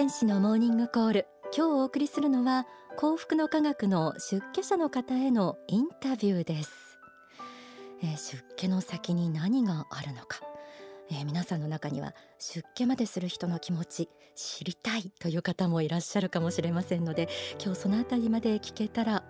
天使のモーニングコール。今日お送りするのは幸福の科学の出家者の方へのインタビューです、えー、出家の先に何があるのか、えー、皆さんの中には出家までする人の気持ち知りたいという方もいらっしゃるかもしれませんので今日そのあたりまで聞けたら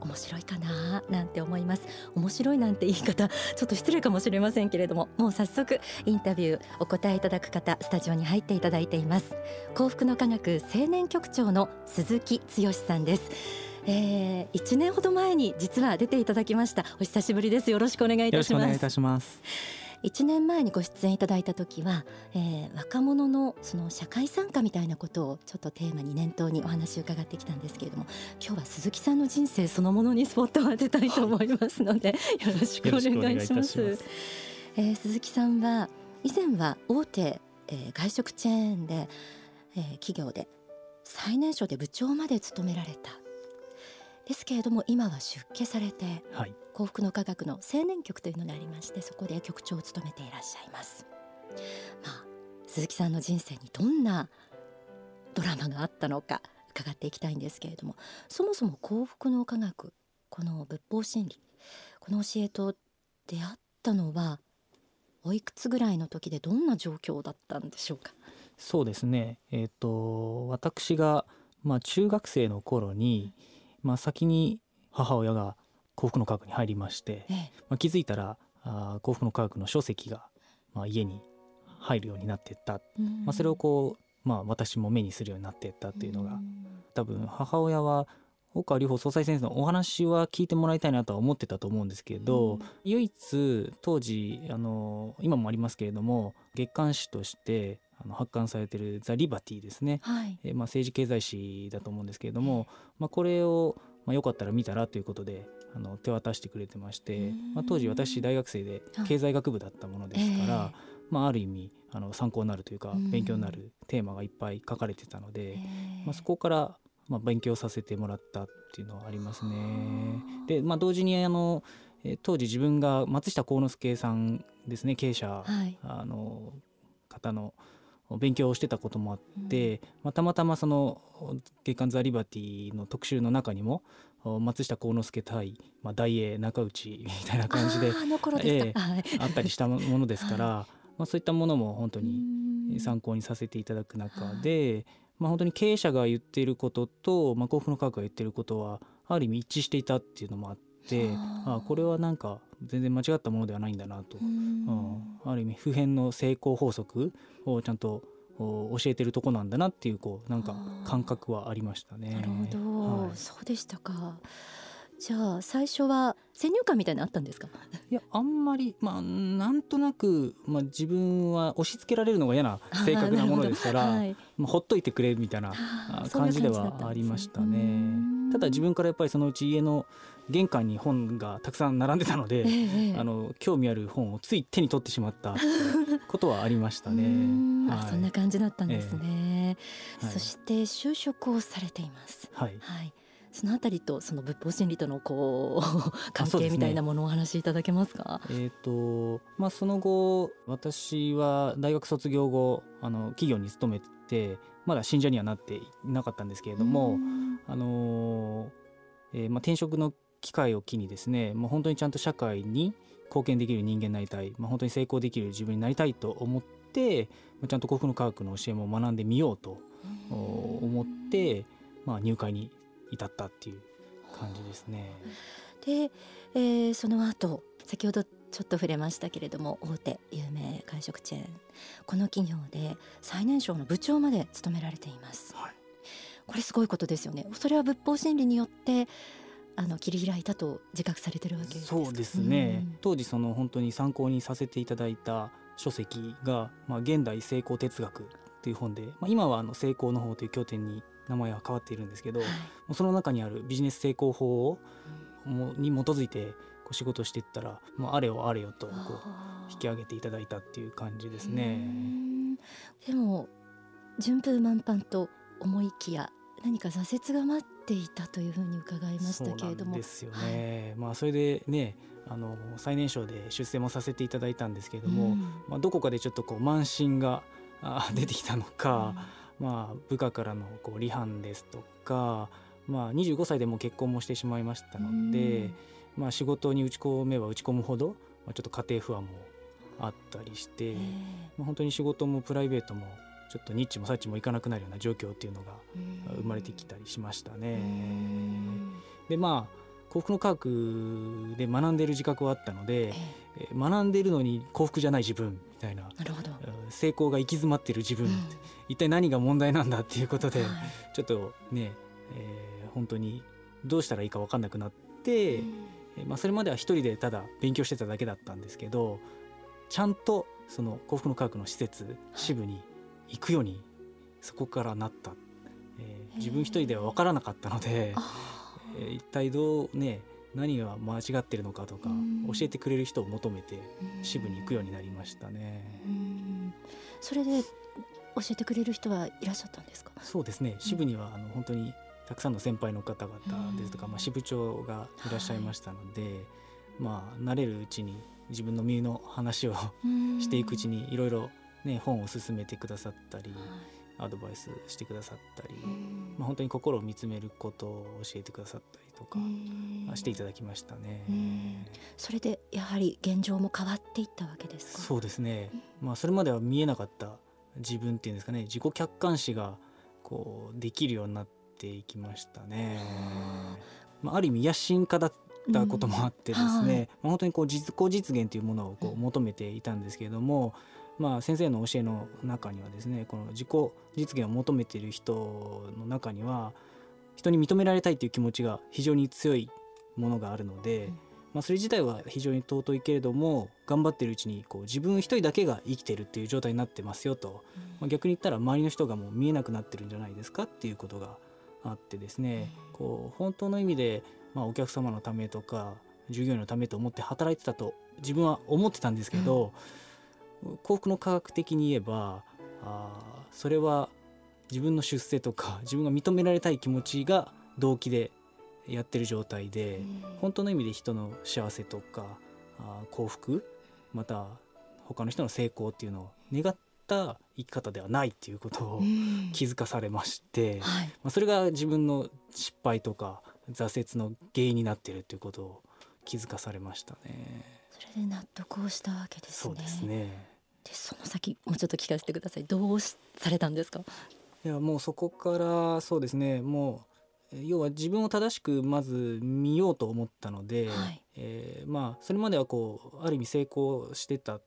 面白いかななんて思います。面白いなんて言い方ちょっと失礼かもしれませんけれどももう早速インタビューお答えいただく方スタジオに入っていただいています。幸福の科学青年局長の鈴木剛さんです。えー、1年ほど前に実は出ていただきました。お久しぶりです。よろしくお願いいたします。よろしくお願いいたします1年前にご出演いただいた時は、えー、若者のその社会参加みたいなことをちょっとテーマに念頭にお話を伺ってきたんですけれども今日は鈴木さんの人生そのものにスポットを当てたいと思いますので、よろしくお願いします。ます。えー、鈴木さんは以前は大手、えー、外食チェーンで、えー、企業で最年少で部長まで務められたですけれども今は出家されて、はい、幸福の科学の青年局というのがありましてそこで局長を務めていらっしゃいます。まあ、鈴木さんの人生にどんなドラマがあったのか伺っていきたいんですけれどもそもそも幸福の科学この仏法真理この教えと出会ったのはおいくつぐらいの時でどんな状況だったんでしょうか？そうですね。えっ、ー、と私がまあ中学生の頃に、うんまあ、先に母親が幸福の科学に入りまして、ええ、まあ、気づいたらあ幸福の科学の書籍が、まあ、家に入るようになっていった、まあ、それをこう、まあ、私も目にするようになっていったっていうのが多分母親は大川隆法総裁先生のお話は聞いてもらいたいなとは思ってたと思うんですけど、唯一当時あの今もありますけれども月刊誌としてあの発刊されてる「ザ・リバティ」ですね、はい、えまあ、政治経済誌だと思うんですけれども、まあ、これを、まあ、よかったら見たらということであの手渡してくれてまして、まあ、当時私大学生で経済学部だったものですから、まあ、ある意味あの参考になるというか勉強になるテーマがいっぱい書かれてたので、まあ、そこからまあ勉強させてもらったっていうのはありますね。で、まあ、同時にあの当時自分が松下幸之助さんですね経営者、はい、あの方の勉強をしてたこともあって、うん、まあ、たまたまその月刊ザ・リバティの特集の中にも松下幸之助対、まあ、大英中内みたいな感じであえー、あったりしたものですから、はい、まあ、そういったものも本当に参考にさせていただく中で、まあ、本当に経営者が言っていることと、まあ、幸福の科学が言っていることはある意味一致していたっていうのもあって、あ。これはなんか全然間違ったものではないんだなと、うん、ある意味普遍の成功法則をちゃんと教えてるとこなんだなっていうこうなんか感覚はありましたね。なるほど、はい、そうでしたか。じゃあ最初は先入観みたいなあったんですか？いやあんまりまあなんとなく、まあ、自分は押し付けられるのが嫌な性格なものですから、はい、まあ、ほっといてくれみたいな感じではありましたね。ただ自分からやっぱりそのうち家の玄関に本がたくさん並んでたので、ええ、あの興味ある本をつい手に取ってしまった ことはありましたね。はい、そんな感じだったんですね。えー、そして就職をされています。はい、はい。そのあたりとその仏法真理とのこう 関係みたいなものをお話しいただけますか？すね、えっ、ー、とまあその後私は大学卒業後あの企業に勤めてまだ信者にはなっていなかったんですけれども、あのえー、まあ転職の機会を機にですね、もう本当にちゃんと社会に貢献できる人間になりたい、まあ、本当に成功できる自分になりたいと思ってちゃんと幸福の科学の教えも学んでみようと思って、まあ、入会に至ったっていう感じですね。で、えー、その後先ほどちょっと触れましたけれども大手有名外食チェーンこの企業で最年少の部長まで務められています、はい、これすごいことですよね。それは仏法真理によってあの切り開いたと自覚されてるわけですそうですね、うん、当時その本当に参考にさせていただいた書籍が、まあ、現代成功哲学という本で、まあ、今はあの成功の方という経典に名前は変わっているんですけど、はい、その中にあるビジネス成功法を、もに基づいてこう仕事していったらもうあれよあれよとこう引き上げていただいたっていう感じですね。でも順風満帆と思いきや何か挫折が待っていたというふうに伺いましたけれども。ですよね。はい、まあそれでねあの最年少で出世もさせていただいたんですけれども、うん、まあどこかでちょっとこう慢心があ出てきたのか、まあ、部下からのこう離反ですとか、まあ、25歳でも結婚もしてしまいましたので、まあ、仕事に打ち込めば打ち込むほど、まあ、ちょっと家庭不安もあったりして、まあ、本当に仕事もプライベートもちょっとニッチもサッチもいかなくなるような状況っていうのが生まれてきたりしましたね。でまあ幸福の科学で学んでいる自覚はあったので、えー、学んでいるのに幸福じゃない自分みたいななるほど。成功が行き詰まっている自分、うん、一体何が問題なんだっていうことで、はい、ちょっとね、えー、本当にどうしたらいいか分かんなくなって、うん、まあ、それまでは一人でただ勉強してただけだったんですけどちゃんとその幸福の科学の施設支部に行くようにそこからなった、えー、自分一人では分からなかったので。えー、一体どうね何が間違ってるのかとか教えてくれる人を求めて支部に行くようになりましたね。それで教えてくれる人はいらっしゃったんですか？そうですね。支部にはあの本当にたくさんの先輩の方々ですとか、まあ支部長がいらっしゃいましたので、はい、まあ慣れるうちに自分の身の話をしていくうちにいろいろね本を進めてくださったり。はい。アドバイスしてくださったり、まあ、本当に心を見つめることを教えてくださったりとかしていただきましたね。それでやはり現状も変わっていったわけですか？そうですね、まあ、それまでは見えなかった自分っていうんですかね。自己客観視がこうできるようになっていきましたね。まあ、ある意味野心家だったこともあってですね、うん。はい、まあ、本当にこう自己実現というものをこう求めていたんですけれども、まあ、先生の教えの中にはですねこの自己実現を求めている人の中には人に認められたいという気持ちが非常に強いものがあるので、まあ、それ自体は非常に尊いけれども頑張ってるうちにこう自分一人だけが生きてるっていう状態になってますよと、まあ、逆に言ったら周りの人がもう見えなくなってるんじゃないですかっていうことがあってですねこう本当の意味で、まあ、お客様のためとか従業員のためと思って働いてたと自分は思ってたんですけど、うん幸福の科学的に言えばあそれは自分の出世とか 自分が認められたい気持ちが動機でやってる状態で、本当の意味で人の幸せとかあ幸福また他の人の成功っていうのを願った生き方ではないっていうことを気づかされまして、はい、まあ、それが自分の失敗とか挫折の原因になっているということを気づかされましたね。それで納得をしたわけですね。そうですねでその先もうちょっと聞かせてください。どうされたんですか？いやもうそこからそうですねもう要は自分を正しくまず見ようと思ったので、はい、えー、まあそれまではこうある意味成功してた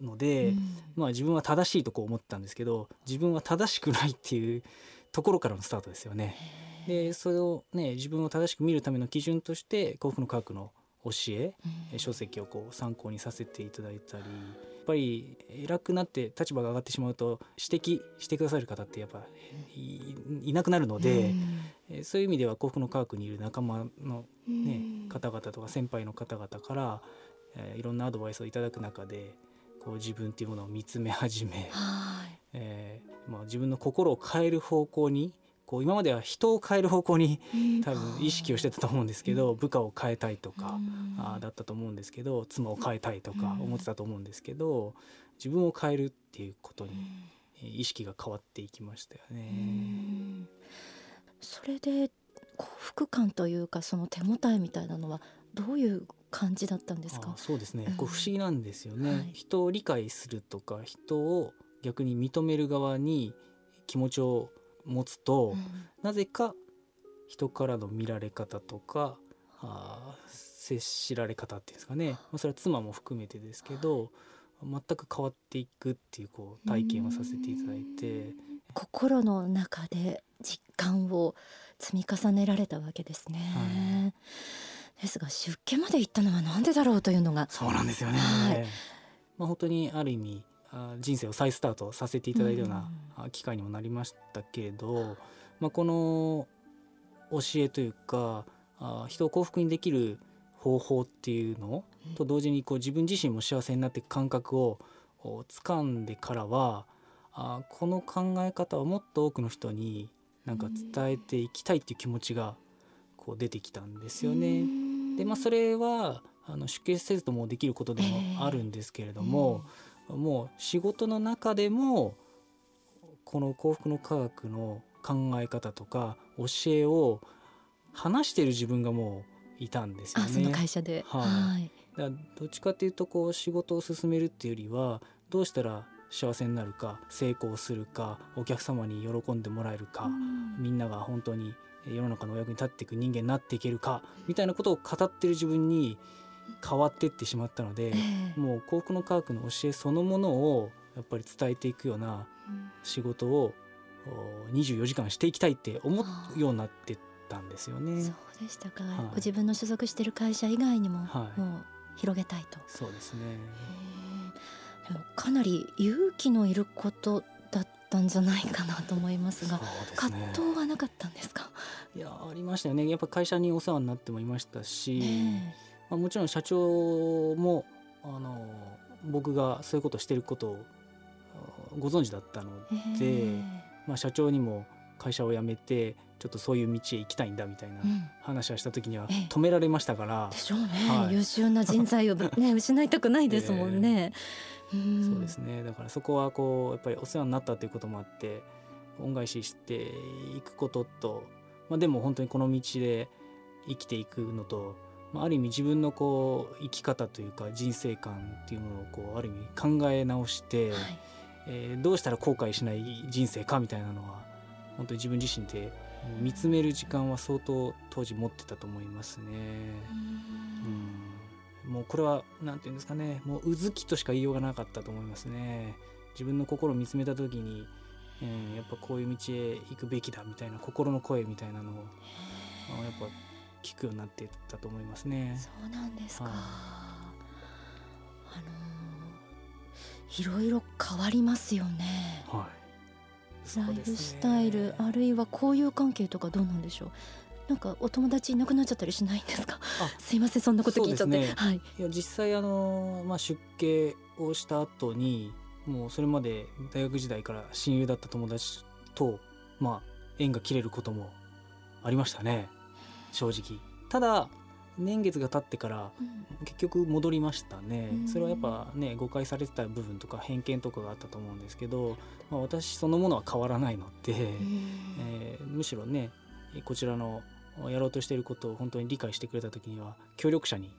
ので、うん、まあ自分は正しいとこう思ったんですけど自分は正しくないっていうところからのスタートですよね。でそれをね自分を正しく見るための基準として幸福の科学の教え、うん、書籍をこう参考にさせていただいたりやっぱり偉くなって立場が上がってしまうと指摘してくださる方ってやっぱいなくなるので、うん、そういう意味では幸福の科学にいる仲間のね、うん、方々とか先輩の方々から、えー、いろんなアドバイスをいただく中でこう自分っていうものを見つめ始め、えー、まあ、自分の心を変える方向にこう今までは人を変える方向に多分意識をしてたと思うんですけど部下を変えたいとかあだったと思うんですけど妻を変えたいとか思ってたと思うんですけど自分を変えるっていうことに意識が変わっていきましたよね。それで幸福感というかその手応えみたいなのはどういう感じだったんですか？そうですね、うん、こう不思議なんですよね、はい、人を理解するとか人を逆に認める側に気持ちを持つと、うん、なぜか人からの見られ方とかあ接しられ方っていうんですかね、まあ、それは妻も含めてですけど、全く変わっていくっていうこう体験をさせていただいて。心の中で実感を積み重ねられたわけですね。はい、ですが出家まで行ったのは何でだろうというのが。そうなんですよね。はい、まあ本当にある意味人生を再スタートさせていただいたような機会にもなりましたけれど、まあ、この教えというか人を幸福にできる方法っていうのと同時にこう自分自身も幸せになっていく感覚を掴んでからはあこの考え方をもっと多くの人になんか伝えていきたいっていう気持ちがこう出てきたんですよね。でまあそれはあの出家せずともできることでもあるんですけれども、えーもう仕事の中でもこの幸福の科学の考え方とか教えを話している自分がもういたんですよね。その会社で、はい、はい、だどっちかっていうとこう仕事を進めるっていうよりはどうしたら幸せになるか成功するかお客様に喜んでもらえるか、うん、みんなが本当に世の中のお役に立っていく人間になっていけるかみたいなことを語ってる自分に変わっていってしまったので、えー、もう幸福の科学の教えそのものをやっぱり伝えていくような仕事を24時間していきたいって思うようになってたんですよね。そうでしたか、はい、ご自分の所属している会社以外にも、はい、もう広げたいと。そうですね。でもかなり勇気のいることだったんじゃないかなと思いますが、ね、葛藤はなかったんですか？いやありましたよね。やっぱ会社にお世話になってもいましたし、えー、まあ、もちろん社長もあの僕がそういうことをしてることをご存知だったので、え。ー、まあ、社長にも会社を辞めてちょっとそういう道へ行きたいんだみたいな話をした時には止められましたから、でしょうね、はい、優秀な人材を、ね、失いたくないですもんね。えー、そうですね。だからそこはこうやっぱりお世話になったということもあって恩返ししていくことと、まあ、でも本当にこの道で生きていくのと、まあ、ある意味自分のこう生き方というか人生観っていうものをこうある意味考え直して、はい、えー、どうしたら後悔しない人生かみたいなのは本当に自分自身で見つめる時間は相当当時持ってたと思いますね。うんもうこれは何て言うんですかねもううずきとしか言いようがなかったと思いますね。自分の心を見つめた時に、えー、やっぱこういう道へ行くべきだみたいな心の声みたいなのをやっぱ聞くようになってたと思いますね。そうなんですか、はあ、あのー、いろいろ変わりますよね。はい。ライフスタイル、あるいは交友関係とかどうなんでしょう。なんかお友達いなくなっちゃったりしないんですか？すいませんそんなこと聞いちゃって、ね、はい、いや実際あの、まあ、出家をした後にもうそれまで大学時代から親友だった友達と、まあ、縁が切れることもありましたね正直。ただ年月が経ってから結局戻りましたね、うん、それはやっぱね誤解されてた部分とか偏見とかがあったと思うんですけど、まあ、私そのものは変わらないので、うん、えー、むしろねこちらのやろうとしていることを本当に理解してくれた時には協力者に、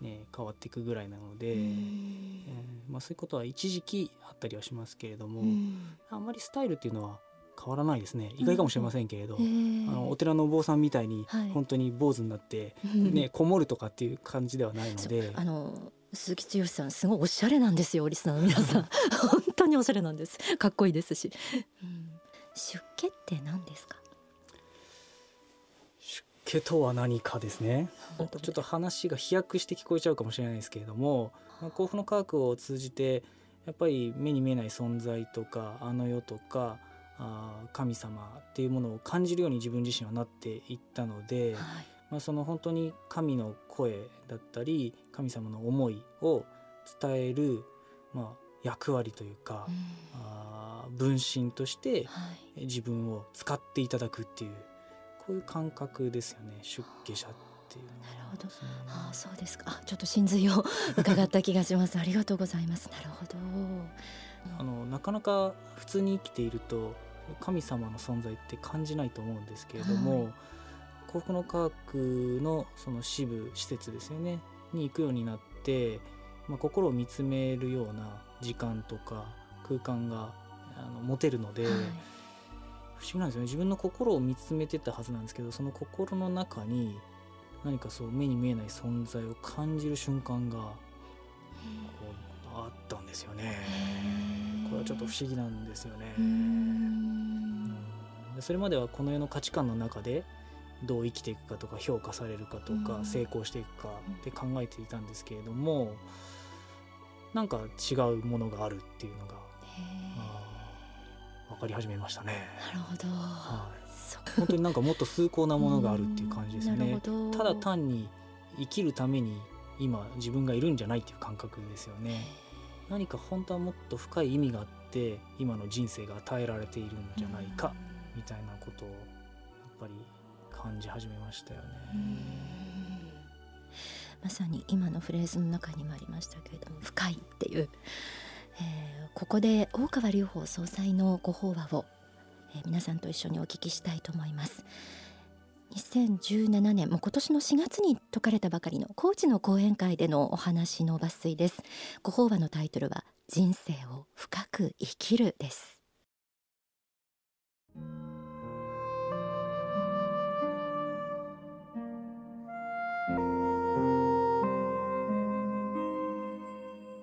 ね、変わっていくぐらいなので、うん、えー、まあ、そういうことは一時期あったりはしますけれども、あんまりスタイルっていうのは変わらないですね。意外かもしれませんけれど、うん、あのお寺のお坊さんみたいに本当に坊主になって、ね、こもるとかっていう感じではないので。あの鈴木剛さんすごいおしゃれなんですよリスナーの皆さん。本当におしゃれなんです。かっこいいですし、うん、出家って何ですか？出家とは何かですね。ちょっと話が飛躍して聞こえちゃうかもしれないですけれども、まあ、幸福の科学を通じてやっぱり目に見えない存在とかあの世とかあ神様っていうものを感じるように自分自身はなっていったので、はい、まあ、その本当に神の声だったり神様の思いを伝える、まあ、役割というか、うん、あ分身として自分を使っていただくっていう、こういう感覚ですよね出家者っていうのは、なるほど、あそうですか。あちょっと真髄を 伺った気がします。ありがとうございます。なるほど。あのなかなか普通に生きていると神様の存在って感じないと思うんですけれども、はい、幸福の科学のその支部施設ですよねに行くようになって、まあ、心を見つめるような時間とか空間があの持てるので、はい、不思議なんですよね。自分の心を見つめてたはずなんですけどその心の中に何かそう目に見えない存在を感じる瞬間がこうあったんですよね。これはちょっと不思議なんですよね。それまではこの世の価値観の中でどう生きていくかとか評価されるかとか成功していくかって考えていたんですけれどもなんか違うものがあるっていうのが分かり始めましたね。なるほど、はい、本当になんかもっと崇高なものがあるっていう感じですね。ただ単に生きるために今自分がいるんじゃないっていう感覚ですよね。何か本当はもっと深い意味があって今の人生が与えられているんじゃないかみたいなことをやっぱり感じ始めましたよね。まさに今のフレーズの中にもありましたけれども「深い」っていう、えー、ここで大川隆法総裁のご法話を、えー、皆さんと一緒にお聞きしたいと思います。2017年もう今年の4月に説かれたばかりの高知の講演会でのお話の抜粋です。ご法話のタイトルは人生を深く生きるです。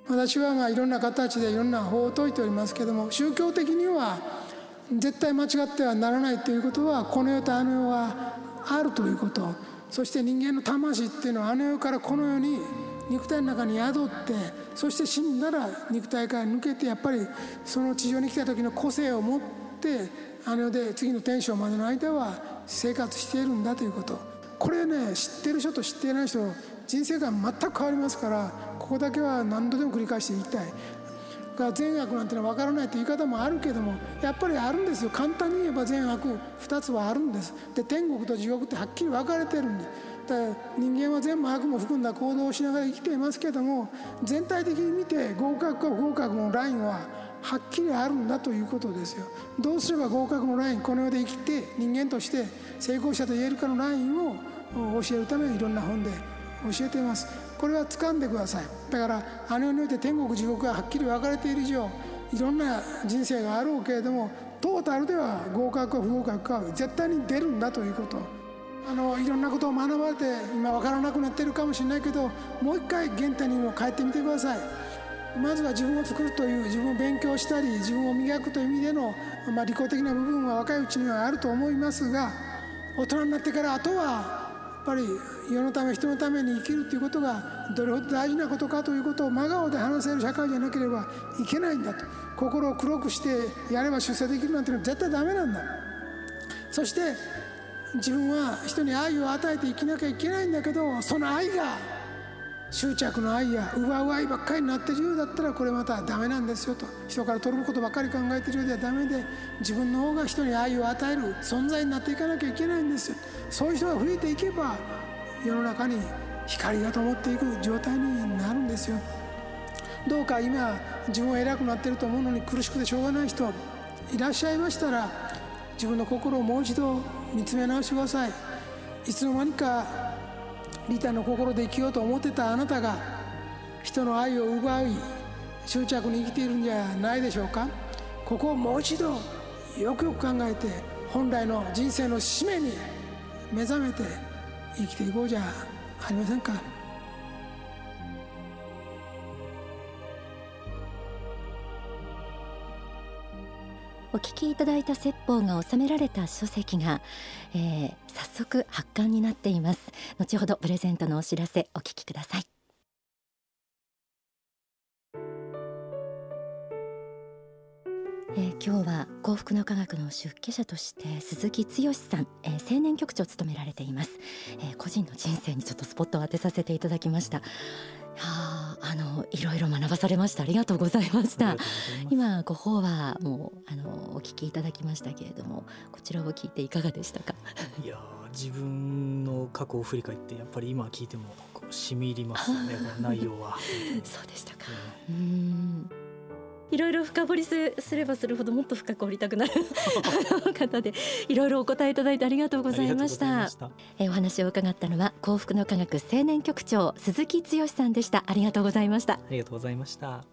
私はまあいろんな形でいろんな法を説いておりますけども宗教的には絶対間違ってはならないということはこの世とあの世はあるということ。そして人間の魂っていうのはあの世からこの世に肉体の中に宿ってそして死んだら肉体から抜けてやっぱりその地上に来た時の個性を持ってあの世で次の天章までの間は生活しているんだということ。これね知ってる人と知っていない人人生観全く変わりますからここだけは何度でも繰り返していきたい。が善悪なんてのは分からないという言い方もあるけどもやっぱりあるんですよ。簡単に言えば善悪2つはあるんですで天国と地獄ってはっきり分かれてるんでだから人間は全部悪も含んだ行動をしながら生きていますけども全体的に見て合格か不合格のラインははっきりあるんだということですよ。どうすれば合格のラインこの世で生きて人間として成功者と言えるかのラインを教えるためにいろんな本で教えています。これは掴んでください。だからあの世において天国地獄がはっきり分かれている以上いろんな人生があろうけれどもトータルでは合格か不合格か絶対に出るんだということ。あのいろんなことを学ばれて今分からなくなってるかもしれないけどもう一回原点にも帰ってみてください。まずは自分を作るという自分を勉強したり自分を磨くという意味での、まあ、利己的な部分は若いうちにはあると思いますが大人になってからあとはぱり世のため人のために生きるということがどれほど大事なことかということを真顔で話せる社会じゃなければいけないんだと。心を黒くしてやれば出世できるなんていうのは絶対ダメなんだ。そして自分は人に愛を与えて生きなきゃいけないんだけどその愛が執着の愛や奪う愛ばっかりになってるようだったらこれまたダメなんですよと。人から取ることばっかり考えてるようではダメで自分の方が人に愛を与える存在になっていかなきゃいけないんですよ。そういう人が増えていけば世の中に光が灯っていく状態になるんですよ。どうか今自分は偉くなってると思うのに苦しくてしょうがない人いらっしゃいましたら自分の心をもう一度見つめ直してください。いつの間にかリタの心で生きようと思ってたあなたが人の愛を奪い執着に生きているんじゃないでしょうかここをもう一度よくよく考えて本来の人生の使命に目覚めて生きていこうじゃありませんか。お聞きいただいた説法が収められた書籍が、えー、早速発刊になっています。後ほどプレゼントのお知らせお聞きください。えー、今日は幸福の科学の出家者として鈴木剛さん、えー、青年局長を務められています、えー、個人の人生にちょっとスポットを当てさせていただきました。はあ、あのいろいろ学ばされました。ありがとうございました。今ご法話もあのお聞きいただきましたけれどもこちらを聞いていかがでしたか？いや自分の過去を振り返ってやっぱり今聞いてもこう染み入りますね。内容は。そうでしたか、うんいろいろ深掘りすればするほどもっと深く掘りたくなる 方でいろいろお答えいただいてありがとうございました。えお話を伺ったのは幸福の科学青年局長鈴木剛さんでした。ありがとうございました。ありがとうございました